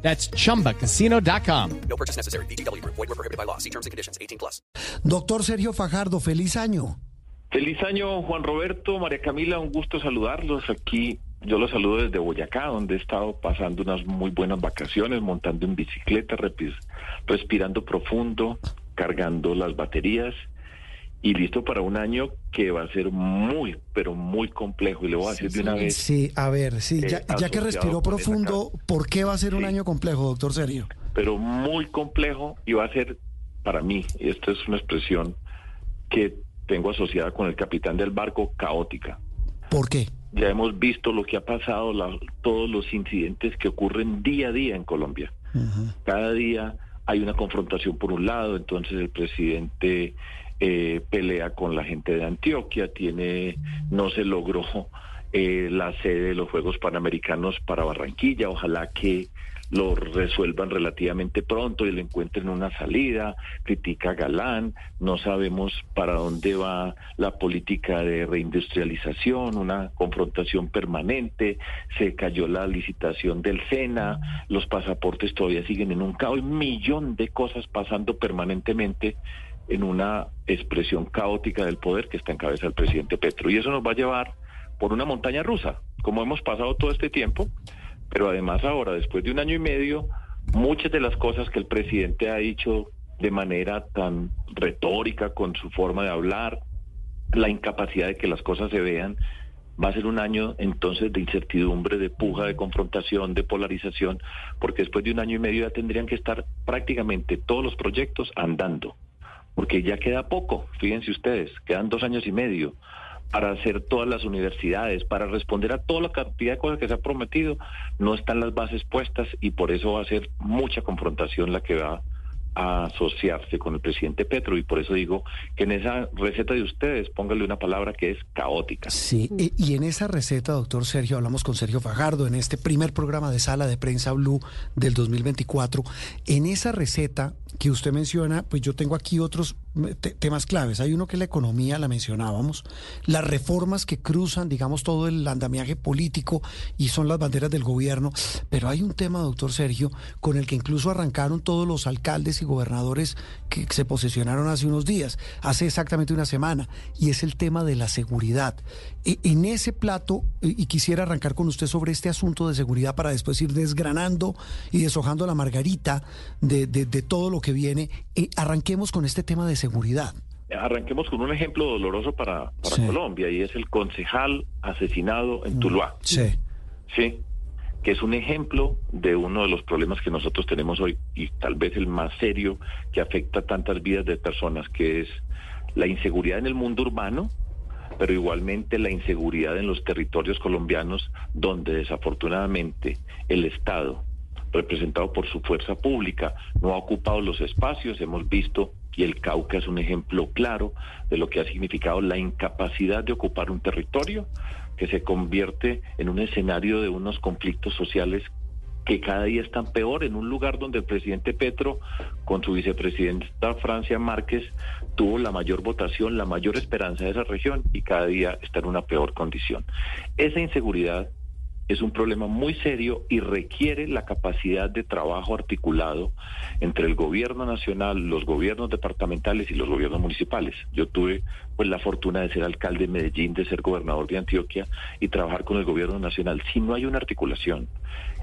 That's chumbacasino.com. No purchase necessary. BGW. Void were prohibited by law. See terms and conditions. 18 plus. Doctor Sergio Fajardo, feliz año. Feliz año, Juan Roberto, María Camila, un gusto saludarlos aquí. Yo los saludo desde Boyacá, donde he estado pasando unas muy buenas vacaciones, montando en bicicleta, respirando profundo, cargando las baterías y listo para un año que va a ser muy, pero muy complejo. Y le voy a decir de una vez, Sí, a ver, sí, eh, ya, ya que respiró profundo, ¿por qué va a ser un Sí. año complejo, doctor Sergio? pero muy complejo y va a ser para mí, y esta es una expresión que tengo asociada con el capitán del barco, caótica. ¿Por qué? Ya hemos visto lo que ha pasado, la- todos los incidentes que ocurren día a día en Colombia. Cada día hay una confrontación por un lado, entonces el presidente eh, pelea con la gente de Antioquia, tiene, no se logró eh, la sede de los Juegos Panamericanos para Barranquilla, ojalá que lo resuelvan relativamente pronto y le encuentren una salida, critica a Galán, no sabemos para dónde va la política de reindustrialización, una confrontación permanente, se cayó la licitación del SENA, los pasaportes todavía siguen en un caos, un millón de cosas pasando permanentemente en una expresión caótica del poder que está en cabeza del presidente Petro. Y eso nos va a llevar por una montaña rusa, como hemos pasado todo este tiempo, pero además ahora, después de un año y medio, muchas de las cosas que el presidente ha dicho de manera tan retórica, con su forma de hablar, la incapacidad de que las cosas se vean, va a ser un año entonces de incertidumbre, de puja, de confrontación, de polarización, porque después de un año y medio ya tendrían que estar prácticamente todos los proyectos andando, porque ya queda poco, fíjense ustedes, quedan dos años y medio para hacer todas las universidades, para responder a toda la cantidad de cosas que se ha prometido, no están las bases puestas y por eso va a ser mucha confrontación la que va a asociarse con el presidente Petro y por eso digo que en esa receta de ustedes póngale una palabra que es caótica. Sí, y en esa receta, doctor Sergio, hablamos con Sergio Fajardo en este primer programa de sala de prensa Blue del 2024. En esa receta que usted menciona, pues yo tengo aquí otros te- temas claves. Hay uno que es la economía, la mencionábamos, las reformas que cruzan, digamos, todo el andamiaje político y son las banderas del gobierno. Pero hay un tema, doctor Sergio, con el que incluso arrancaron todos los alcaldes y gobernadores que se posesionaron hace unos días, hace exactamente una semana, y es el tema de la seguridad. E- En ese plato, y quisiera arrancar con usted sobre este asunto de seguridad para después ir desgranando y deshojando la margarita de, de- de todo lo que viene, eh, arranquemos con este tema de seguridad. Arranquemos con un ejemplo doloroso para, para Sí. Colombia y es el concejal asesinado en Tuluá. Sí. Sí, que es un ejemplo de uno de los problemas que nosotros tenemos hoy y tal vez el más serio que afecta a tantas vidas de personas, que es la inseguridad en el mundo urbano, pero igualmente la inseguridad en los territorios colombianos donde desafortunadamente el Estado, representado por su fuerza pública, no ha ocupado los espacios. Hemos visto, y el Cauca es un ejemplo claro de lo que ha significado la incapacidad de ocupar un territorio que se convierte en un escenario de unos conflictos sociales que cada día están peor en un lugar donde el presidente Petro, con su vicepresidenta Francia Márquez, tuvo la mayor votación, la mayor esperanza de esa región y cada día está en una peor condición. Esa inseguridad es un problema muy serio y requiere la capacidad de trabajo articulado entre el gobierno nacional, los gobiernos departamentales y los gobiernos municipales. Yo tuve pues la fortuna de ser alcalde de Medellín, de ser gobernador de Antioquia y trabajar con el gobierno nacional. Si no hay una articulación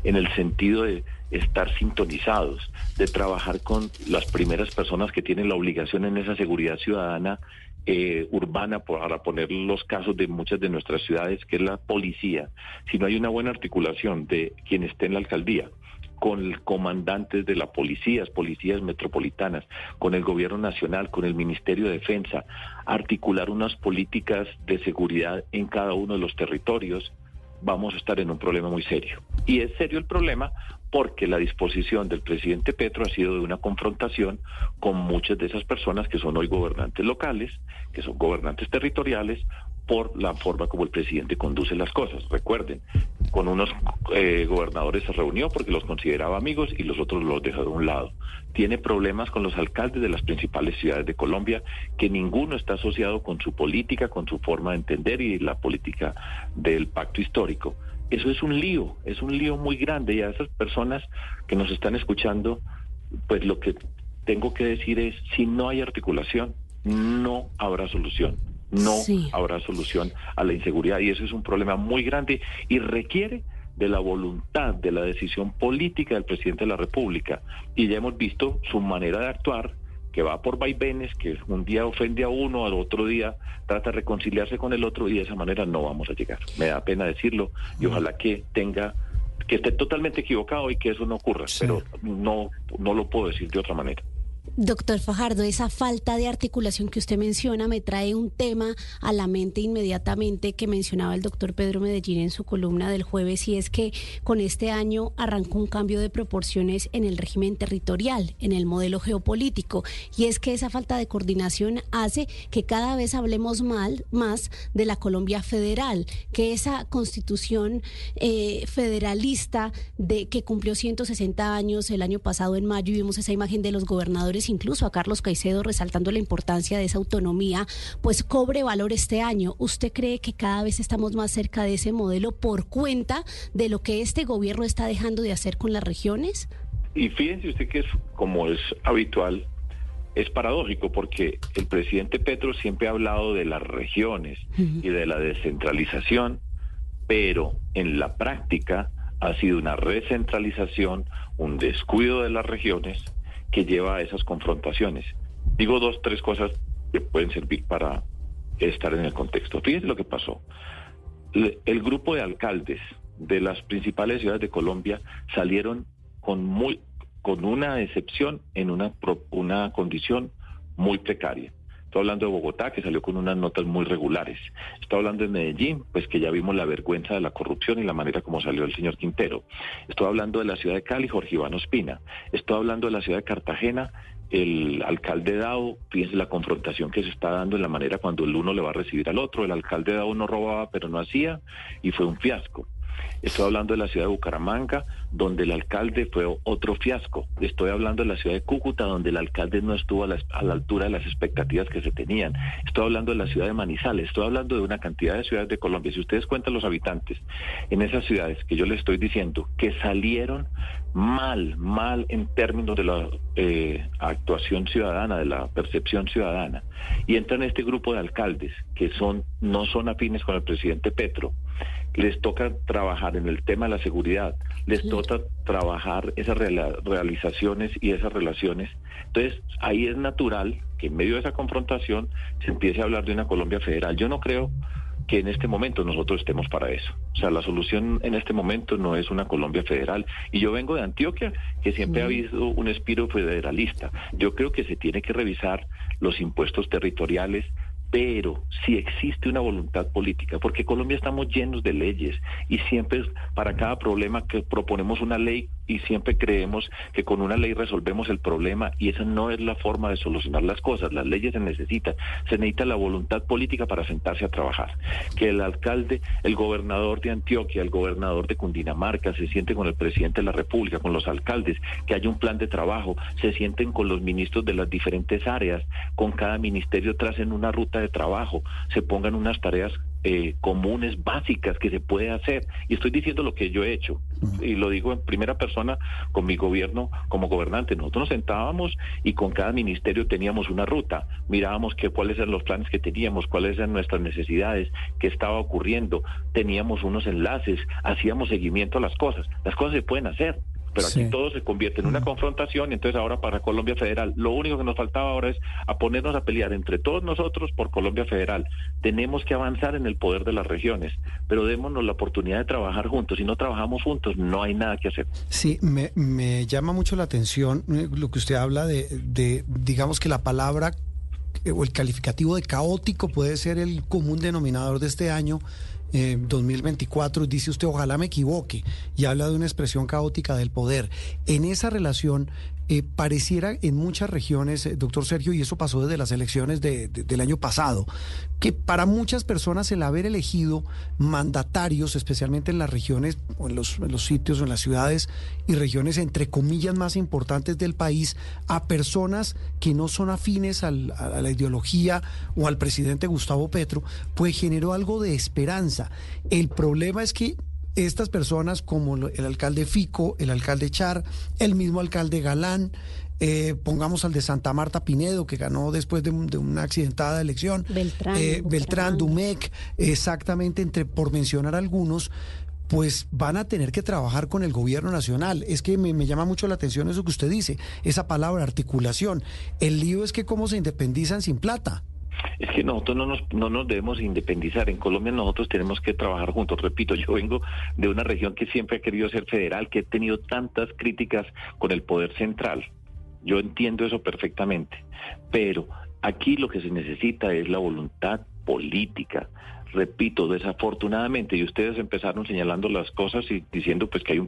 en el sentido de estar sintonizados, de trabajar con las primeras personas que tienen la obligación en esa seguridad ciudadana eh, urbana, para poner los casos de muchas de nuestras ciudades, que es la policía, si no hay una buena articulación de quien esté en la alcaldía, con comandantes de la policías, policías metropolitanas, con el gobierno nacional, con el Ministerio de Defensa, articular unas políticas de seguridad en cada uno de los territorios, vamos a estar en un problema muy serio. Y es serio el problema porque la disposición del presidente Petro ha sido de una confrontación con muchas de esas personas que son hoy gobernantes locales, que son gobernantes territoriales, por la forma como el presidente conduce las cosas. Recuerden, con unos eh, gobernadores se reunió porque los consideraba amigos y los otros los dejó de un lado. Tiene problemas con los alcaldes de las principales ciudades de Colombia, que ninguno está asociado con su política, con su forma de entender y la política del pacto histórico. Eso es un lío, es un lío muy grande y a esas personas que nos están escuchando, pues lo que tengo que decir es, si no hay articulación, no habrá solución no habrá solución a la inseguridad y eso es un problema muy grande y requiere de la voluntad, de la decisión política del presidente de la República. Y ya hemos visto su manera de actuar, que va por vaivenes, que un día ofende a uno, al otro día trata de reconciliarse con el otro y de esa manera no vamos a llegar. Me da pena decirlo y ojalá que tenga que esté totalmente equivocado y que eso no ocurra, pero no no lo puedo decir de otra manera. Doctor Fajardo, esa falta de articulación que usted menciona me trae un tema a la mente inmediatamente que mencionaba el doctor Pedro Medellín en su columna del jueves y es que con este año arrancó un cambio de proporciones en el régimen territorial, en el modelo geopolítico. Y es que esa falta de coordinación hace que cada vez hablemos mal, más de la Colombia federal, que esa constitución eh, federalista de que cumplió 160 años el año pasado en mayo y vimos esa imagen de los gobernadores incluso a Carlos Caicedo resaltando la importancia de esa autonomía, pues cobre valor este año. ¿Usted cree que cada vez estamos más cerca de ese modelo por cuenta de lo que este gobierno está dejando de hacer con las regiones? Y fíjense usted que es como es habitual, es paradójico porque el presidente Petro siempre ha hablado de las regiones y de la descentralización, pero en la práctica ha sido una recentralización, un descuido de las regiones que lleva a esas confrontaciones. Digo dos, tres cosas que pueden servir para estar en el contexto. Fíjense lo que pasó. El grupo de alcaldes de las principales ciudades de Colombia salieron con muy con una excepción en una una condición muy precaria. Estoy hablando de Bogotá, que salió con unas notas muy regulares. Estoy hablando de Medellín, pues que ya vimos la vergüenza de la corrupción y la manera como salió el señor Quintero. Estoy hablando de la ciudad de Cali, Jorge Iván Ospina. Estoy hablando de la ciudad de Cartagena, el alcalde Dao, fíjense la confrontación que se está dando en la manera cuando el uno le va a recibir al otro. El alcalde Dao no robaba, pero no hacía, y fue un fiasco. Estoy hablando de la ciudad de Bucaramanga, donde el alcalde fue otro fiasco. Estoy hablando de la ciudad de Cúcuta, donde el alcalde no estuvo a la, altura de las expectativas que se tenían. Estoy hablando de la ciudad de Manizales. Estoy hablando de una cantidad de ciudades de Colombia. Si ustedes cuentan los habitantes en esas ciudades que yo les estoy diciendo que salieron mal, mal en términos de la eh, actuación ciudadana, de la percepción ciudadana, y entran este grupo de alcaldes que son no son afines con el presidente Petro, les toca trabajar en el tema de la seguridad, les toca trabajar esas realizaciones y esas relaciones. Entonces, ahí es natural que en medio de esa confrontación se empiece a hablar de una Colombia federal. Yo no creo que en este momento nosotros estemos para eso. O sea, la solución en este momento no es una Colombia federal. Y yo vengo de Antioquia, que siempre ha habido un espíritu federalista. Yo creo que se tiene que revisar los impuestos territoriales, pero si existe una voluntad política, porque Colombia estamos llenos de leyes y siempre para cada problema que proponemos una ley y siempre creemos que con una ley resolvemos el problema y esa no es la forma de solucionar las cosas. Las leyes se necesitan, se necesita la voluntad política para sentarse a trabajar. Que el alcalde, el gobernador de Antioquia, el gobernador de Cundinamarca se siente con el presidente de la República, con los alcaldes, que haya un plan de trabajo, se sienten con los ministros de las diferentes áreas, con cada ministerio tracen una ruta de trabajo, se pongan unas tareas eh, comunes, básicas que se puede hacer. Y estoy diciendo lo que yo he hecho. Y lo digo en primera persona con mi gobierno como gobernante. Nosotros nos sentábamos y con cada ministerio teníamos una ruta. Mirábamos que, cuáles eran los planes que teníamos, cuáles eran nuestras necesidades, qué estaba ocurriendo. Teníamos unos enlaces, hacíamos seguimiento a las cosas. Las cosas se pueden hacer pero aquí todo se convierte en una confrontación y entonces ahora para Colombia Federal lo único que nos faltaba ahora es a ponernos a pelear entre todos nosotros por Colombia Federal. Tenemos que avanzar en el poder de las regiones, pero démonos la oportunidad de trabajar juntos. Si no trabajamos juntos, no hay nada que hacer. Sí, me, me llama mucho la atención eh, lo que usted habla de, de digamos que la palabra eh, o el calificativo de caótico puede ser el común denominador de este año eh, 2024, dice usted, ojalá me equivoque, y habla de una expresión caótica del poder. En esa relación, eh, pareciera en muchas regiones, eh, doctor Sergio, y eso pasó desde las elecciones de- de- del año pasado, que para muchas personas el haber elegido mandatarios, especialmente en las regiones o en los, los sitios o en las ciudades y regiones entre comillas más importantes del país, a personas que no son afines a la ideología o al presidente Gustavo Petro, pues generó algo de esperanza. El problema es que estas personas como el alcalde Fico, el alcalde Char, el mismo alcalde Galán, eh, pongamos al de Santa Marta Pinedo, que ganó después de, un- de una accidentada elección, Beltrán, eh, Beltrán. Dumec, exactamente, entre por mencionar algunos, pues van a tener que trabajar con el gobierno nacional. Es que me, me llama mucho la atención eso que usted dice, esa palabra articulación. El lío es que cómo se independizan sin plata. Es que nosotros no nos, no nos debemos independizar. En Colombia nosotros tenemos que trabajar juntos. Repito, yo vengo de una región que siempre ha querido ser federal, que he tenido tantas críticas con el poder central. Yo entiendo eso perfectamente. Pero aquí lo que se necesita es la voluntad política. Repito, desafortunadamente, y ustedes empezaron señalando las cosas y diciendo pues que hay un.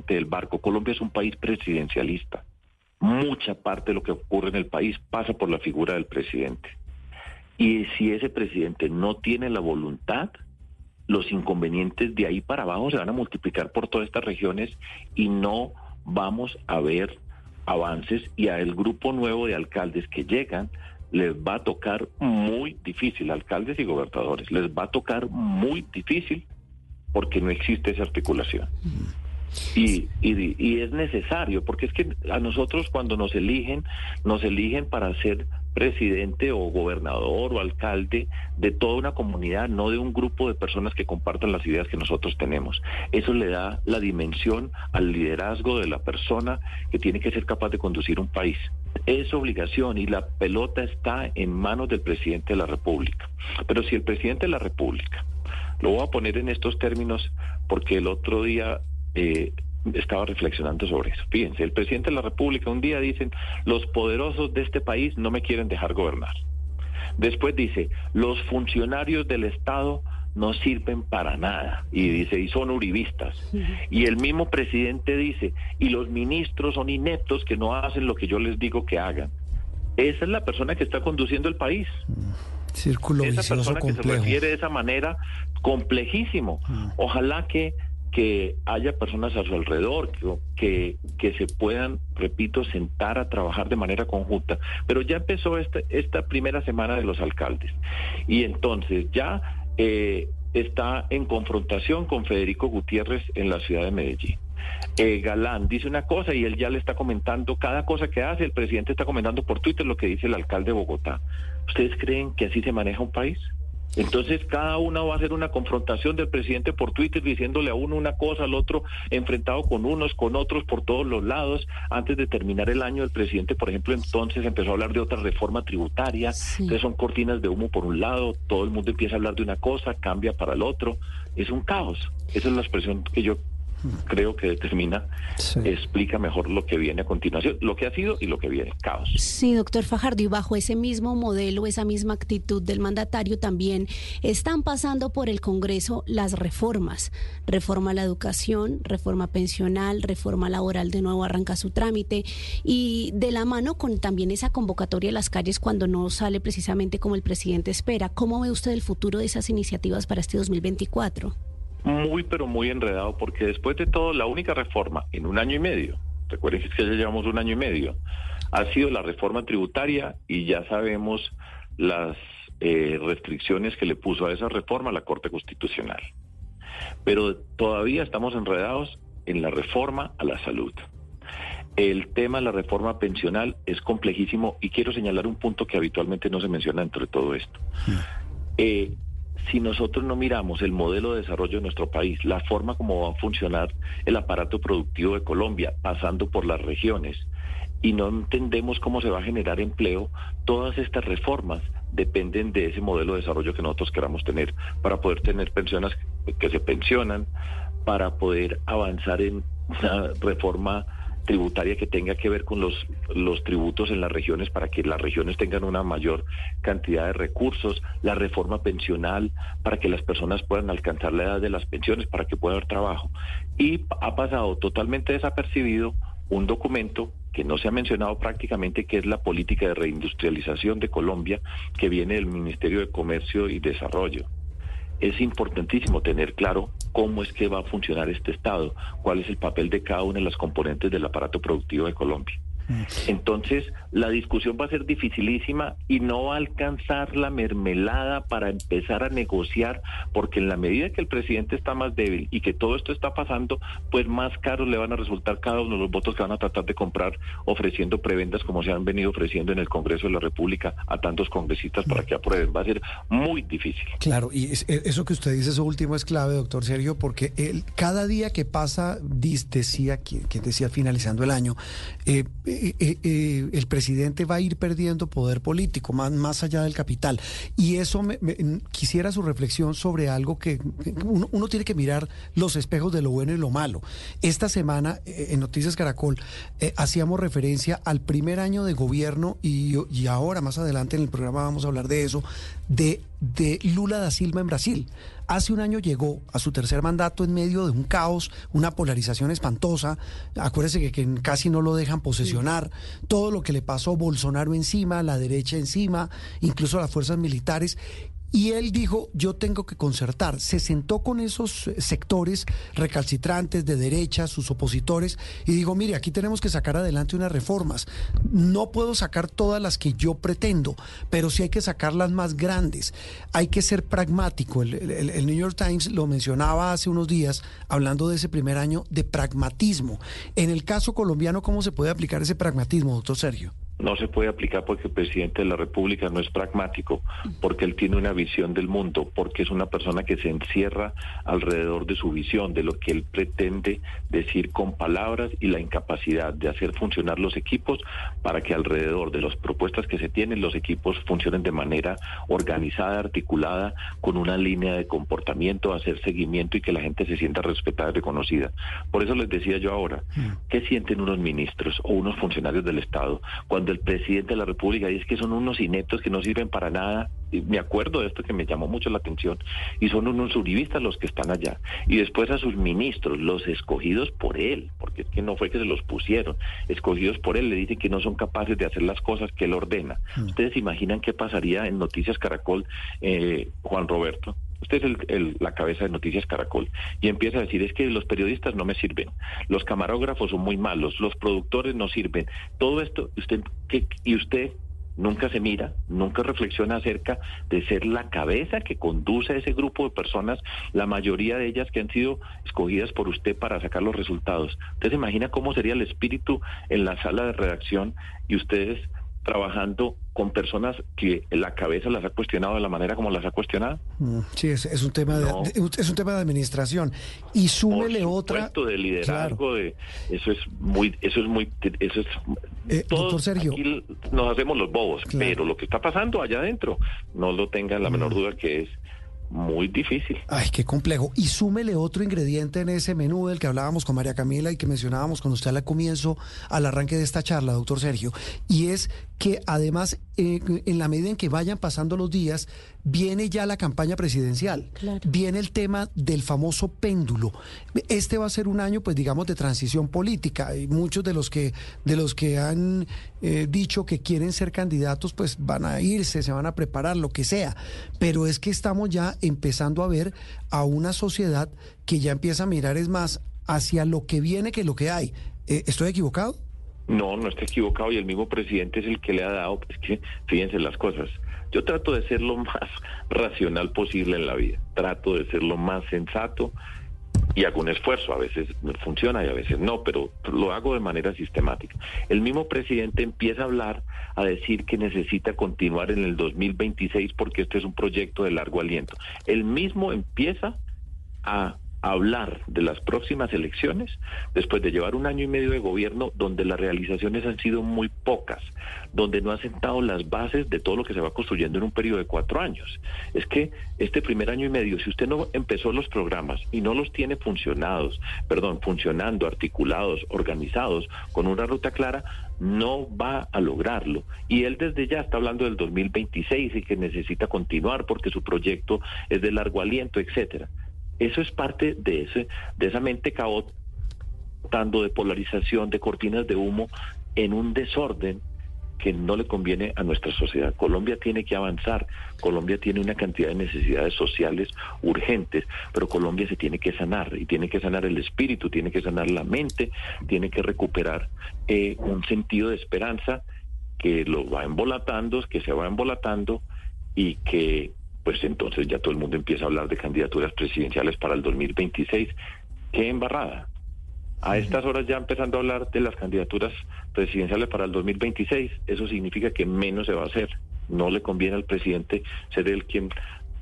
Del barco. Colombia es un país presidencialista. Mucha parte de lo que ocurre en el país pasa por la figura del presidente. Y si ese presidente no tiene la voluntad, los inconvenientes de ahí para abajo se van a multiplicar por todas estas regiones y no vamos a ver avances y a el grupo nuevo de alcaldes que llegan les va a tocar muy difícil, alcaldes y gobernadores, les va a tocar muy difícil porque no existe esa articulación. Y, y, y es necesario, porque es que a nosotros cuando nos eligen, nos eligen para ser presidente o gobernador o alcalde de toda una comunidad, no de un grupo de personas que compartan las ideas que nosotros tenemos. Eso le da la dimensión al liderazgo de la persona que tiene que ser capaz de conducir un país. Es obligación y la pelota está en manos del presidente de la República. Pero si el presidente de la República, lo voy a poner en estos términos porque el otro día eh, estaba reflexionando sobre eso. Fíjense, el presidente de la República un día dicen, los poderosos de este país no me quieren dejar gobernar. Después dice, los funcionarios del Estado no sirven para nada. Y dice, y son uribistas. Y el mismo presidente dice, y los ministros son ineptos que no hacen lo que yo les digo que hagan. Esa es la persona que está conduciendo el país. Círculo Esa persona que se refiere de esa manera, complejísimo. Ojalá que, que haya personas a su alrededor que, que, se puedan, repito, sentar a trabajar de manera conjunta. Pero ya empezó esta, esta primera semana de los alcaldes. Y entonces ya eh, está en confrontación con Federico Gutiérrez en la ciudad de Medellín. Eh, Galán dice una cosa y él ya le está comentando cada cosa que hace, el presidente está comentando por Twitter lo que dice el alcalde de Bogotá. ¿Ustedes creen que así se maneja un país? Entonces cada uno va a hacer una confrontación del presidente por Twitter diciéndole a uno una cosa, al otro enfrentado con unos, con otros por todos los lados. Antes de terminar el año el presidente, por ejemplo, entonces empezó a hablar de otra reforma tributaria, Sí. que son cortinas de humo por un lado, todo el mundo empieza a hablar de una cosa, cambia para el otro. Es un caos. Esa es la expresión que yo creo que determina, Sí. explica mejor lo que viene a continuación, lo que ha sido y lo que viene, caos. Sí, doctor Fajardo, y bajo ese mismo modelo, esa misma actitud del mandatario, también están pasando por el Congreso las reformas. Reforma a la educación, reforma pensional, reforma laboral, de nuevo arranca su trámite, y de la mano con también esa convocatoria a las calles cuando no sale precisamente como el presidente espera. ¿Cómo ve usted el futuro de esas iniciativas para este 2024? Muy, pero muy enredado, porque después de todo, la única reforma en un año y medio, recuerden que es que ya llevamos un año y medio, ha sido la reforma tributaria y ya sabemos las eh, restricciones que le puso a esa reforma la Corte Constitucional. Pero todavía estamos enredados en la reforma a la salud. El tema de la reforma pensional es complejísimo y quiero señalar un punto que habitualmente no se menciona dentro de todo esto. Eh, si nosotros no miramos el modelo de desarrollo de nuestro país, la forma como va a funcionar el aparato productivo de Colombia, pasando por las regiones, y no entendemos cómo se va a generar empleo, todas estas reformas dependen de ese modelo de desarrollo que nosotros queramos tener para poder tener pensiones que se pensionan, para poder avanzar en una reforma tributaria que tenga que ver con los, los tributos en las regiones para que las regiones tengan una mayor cantidad de recursos, la reforma pensional para que las personas puedan alcanzar la edad de las pensiones, para que pueda haber trabajo. Y ha pasado totalmente desapercibido un documento que no se ha mencionado prácticamente, que es la política de reindustrialización de Colombia, que viene del Ministerio de Comercio y Desarrollo es importantísimo tener claro cómo es que va a funcionar este Estado, cuál es el papel de cada una de las componentes del aparato productivo de Colombia. Entonces, la discusión va a ser dificilísima y no va a alcanzar la mermelada para empezar a negociar, porque en la medida que el presidente está más débil y que todo esto está pasando, pues más caros le van a resultar cada uno de los votos que van a tratar de comprar ofreciendo prebendas como se han venido ofreciendo en el Congreso de la República a tantos congresistas para que aprueben. Va a ser muy difícil. Claro, y e, eso que usted dice, eso último es clave, doctor Sergio, porque el, cada día que pasa, decía, que decía finalizando el año, eh, eh, eh, eh, el presidente va a ir perdiendo poder político, más, más allá del capital. Y eso me, quisiera su reflexión sobre algo que uno, tiene que mirar los espejos de lo bueno y lo malo. Esta semana en Noticias Caracol hacíamos referencia al primer año de gobierno y, y ahora más adelante en el programa vamos a hablar de eso, de, de Lula da Silva en Brasil. Hace un año llegó a su tercer mandato en medio de un caos, una polarización espantosa. Acuérdese que, que casi no lo dejan posesionar. Todo lo que le pasó Bolsonaro encima, la derecha encima, incluso las fuerzas militares. Y él dijo, yo tengo que concertar. Se sentó con esos sectores recalcitrantes de derecha, sus opositores, y dijo, mire, aquí tenemos que sacar adelante unas reformas. No puedo sacar todas las que yo pretendo, pero sí hay que sacar las más grandes. Hay que ser pragmático. El, el New York Times lo mencionaba hace unos días, hablando de ese primer año de pragmatismo. En el caso colombiano, ¿cómo se puede aplicar ese pragmatismo, doctor Sergio? No se puede aplicar porque el presidente de la República no es pragmático, porque él tiene una visión del mundo, porque es una persona que se encierra alrededor de su visión, de lo que él pretende decir con palabras y la incapacidad de hacer funcionar los equipos para que alrededor de las propuestas que se tienen los equipos funcionen de manera organizada, articulada, con una línea de comportamiento, hacer seguimiento y que la gente se sienta respetada y reconocida. Por eso les decía yo ahora, ¿qué sienten unos ministros o unos funcionarios del Estado cuando el presidente de la República dice que son unos ineptos que no sirven para nada. Me acuerdo de esto que me llamó mucho la atención. Y son unos uribistas los que están allá. Y después a sus ministros, los escogidos por él, porque es que no fue que se los pusieron, escogidos por él, le dicen que no son capaces de hacer las cosas que él ordena. Hmm. ¿Ustedes imaginan qué pasaría en Noticias Caracol, eh, Juan Roberto? Usted es la cabeza de Noticias Caracol y empieza a decir es que los periodistas no me sirven, los camarógrafos son muy malos, los productores no sirven. Todo esto, usted y usted nunca se mira, nunca reflexiona acerca de ser la cabeza que conduce a ese grupo de personas, la mayoría de ellas que han sido escogidas por usted para sacar los resultados. Usted se imagina cómo sería el espíritu en la sala de redacción y ustedes trabajando con personas que la cabeza las ha cuestionado de la manera como las ha cuestionado. Mm, sí, es, un tema de, es un tema de administración. Y súmele otra de liderazgo de eso es muy eso es muy eso es eh, doctor Sergio. aquí nos hacemos los bobos, pero lo que está pasando allá adentro no lo tenga la menor mm. duda que es muy difícil. Ay, qué complejo. Y súmele otro ingrediente en ese menú del que hablábamos con María Camila y que mencionábamos con usted al comienzo, al arranque de esta charla, doctor Sergio, y es que además, eh, en la medida en que vayan pasando los días, viene ya la campaña presidencial, viene el tema del famoso péndulo. Este va a ser un año, pues digamos, de transición política. Y muchos de los que de los que han eh, dicho que quieren ser candidatos, pues van a irse, se van a preparar, lo que sea. Pero es que estamos ya empezando a ver a una sociedad que ya empieza a mirar es más hacia lo que viene que lo que hay. Eh, ¿Estoy equivocado? No, no está equivocado y el mismo presidente es el que le ha dado, es que fíjense las cosas. Yo trato de ser lo más racional posible en la vida, trato de ser lo más sensato y hago un esfuerzo, a veces funciona y a veces no, pero lo hago de manera sistemática. El mismo presidente empieza a hablar, a decir que necesita continuar en el 2026 porque este es un proyecto de largo aliento. El mismo empieza a hablar de las próximas elecciones después de llevar un año y medio de gobierno donde las realizaciones han sido muy pocas, donde no ha sentado las bases de todo lo que se va construyendo en un periodo de cuatro años. Es que este primer año y medio, si usted no empezó los programas y no los tiene funcionados, perdón, funcionando, articulados, organizados, con una ruta clara, no va a lograrlo. Y él desde ya está hablando del 2026 y que necesita continuar porque su proyecto es de largo aliento, etcétera. Eso es parte de ese, de esa mente caótica de polarización, de cortinas de humo, en un desorden que no le conviene a nuestra sociedad. Colombia tiene que avanzar, Colombia tiene una cantidad de necesidades sociales urgentes, pero Colombia se tiene que sanar y tiene que sanar el espíritu, tiene que sanar la mente, tiene que recuperar eh, un sentido de esperanza que lo va embolatando, que se va embolatando y que pues entonces ya todo el mundo empieza a hablar de candidaturas presidenciales para el 2026. ¡Qué embarrada! A estas horas ya empezando a hablar de las candidaturas presidenciales para el 2026, eso significa que menos se va a hacer. No le conviene al presidente ser el quien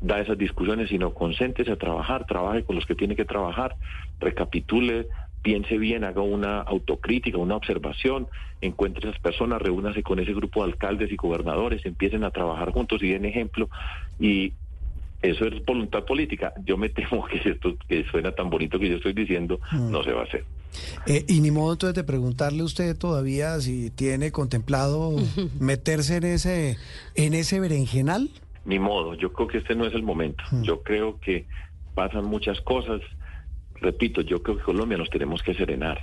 da esas discusiones, sino concéntrese a trabajar, trabaje con los que tiene que trabajar, recapitule, piense bien, haga una autocrítica, una observación, encuentre esas personas, reúnase con ese grupo de alcaldes y gobernadores, empiecen a trabajar juntos y den ejemplo. Y eso es voluntad política. Yo me temo que esto que suena tan bonito que yo estoy diciendo, Mm. no se va a hacer. Eh, y ni modo entonces de preguntarle a usted todavía si tiene contemplado meterse en ese, en ese berenjenal. Ni modo, yo creo que este no es el momento. Yo creo que pasan muchas cosas. Repito, yo creo que Colombia nos tenemos que serenar.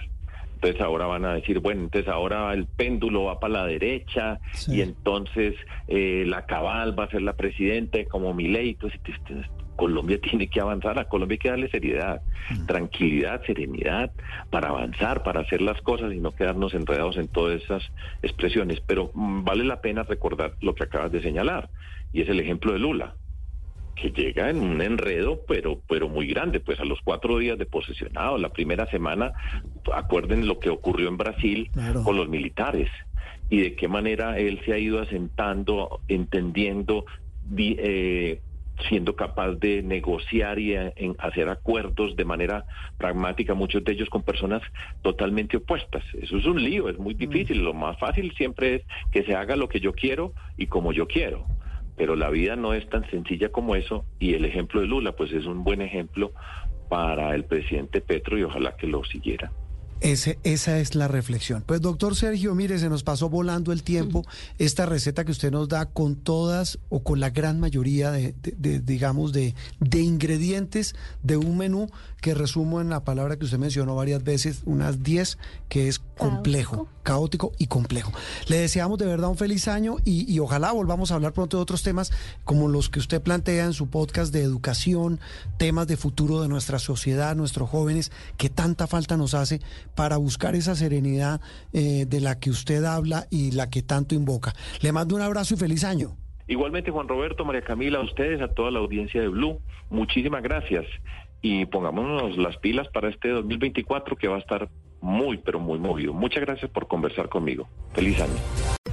Entonces ahora van a decir, bueno, entonces ahora el péndulo va para la derecha Sí. y entonces eh, la cabal va a ser la presidenta como mi ley. Entonces, entonces, Colombia tiene que avanzar, a Colombia hay que darle seriedad, tranquilidad, serenidad para avanzar, para hacer las cosas y no quedarnos enredados en todas esas expresiones. Pero mm, vale la pena recordar lo que acabas de señalar y es el ejemplo de Lula que llega en un enredo, pero, pero muy grande, pues a los cuatro días de posesionado, la primera semana, acuerden lo que ocurrió en Brasil Claro. con los militares y de qué manera él se ha ido asentando, entendiendo, eh, siendo capaz de negociar y en hacer acuerdos de manera pragmática, muchos de ellos con personas totalmente opuestas. Eso es un lío, es muy difícil. Lo más fácil siempre es que se haga lo que yo quiero y como yo quiero pero la vida no es tan sencilla como eso y el ejemplo de Lula pues es un buen ejemplo para el presidente Petro y ojalá que lo siguiera. Ese, esa es la reflexión. Pues doctor Sergio, mire, se nos pasó volando el tiempo. Esta receta que usted nos da con todas o con la gran mayoría de, de- de, digamos, de, de ingredientes de un menú que resumo en la palabra que usted mencionó varias veces, unas 10, que es complejo, caótico y complejo. Le deseamos de verdad un feliz año y, y ojalá volvamos a hablar pronto de otros temas como los que usted plantea en su podcast de educación, temas de futuro de nuestra sociedad, nuestros jóvenes, que tanta falta nos hace para buscar esa serenidad eh, de la que usted habla y la que tanto invoca. Le mando un abrazo y feliz año. Igualmente Juan Roberto, María Camila, a ustedes, a toda la audiencia de Blue, muchísimas gracias y pongámonos las pilas para este 2024 que va a estar muy pero muy movido. Muchas gracias por conversar conmigo. Feliz año.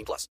18 plus.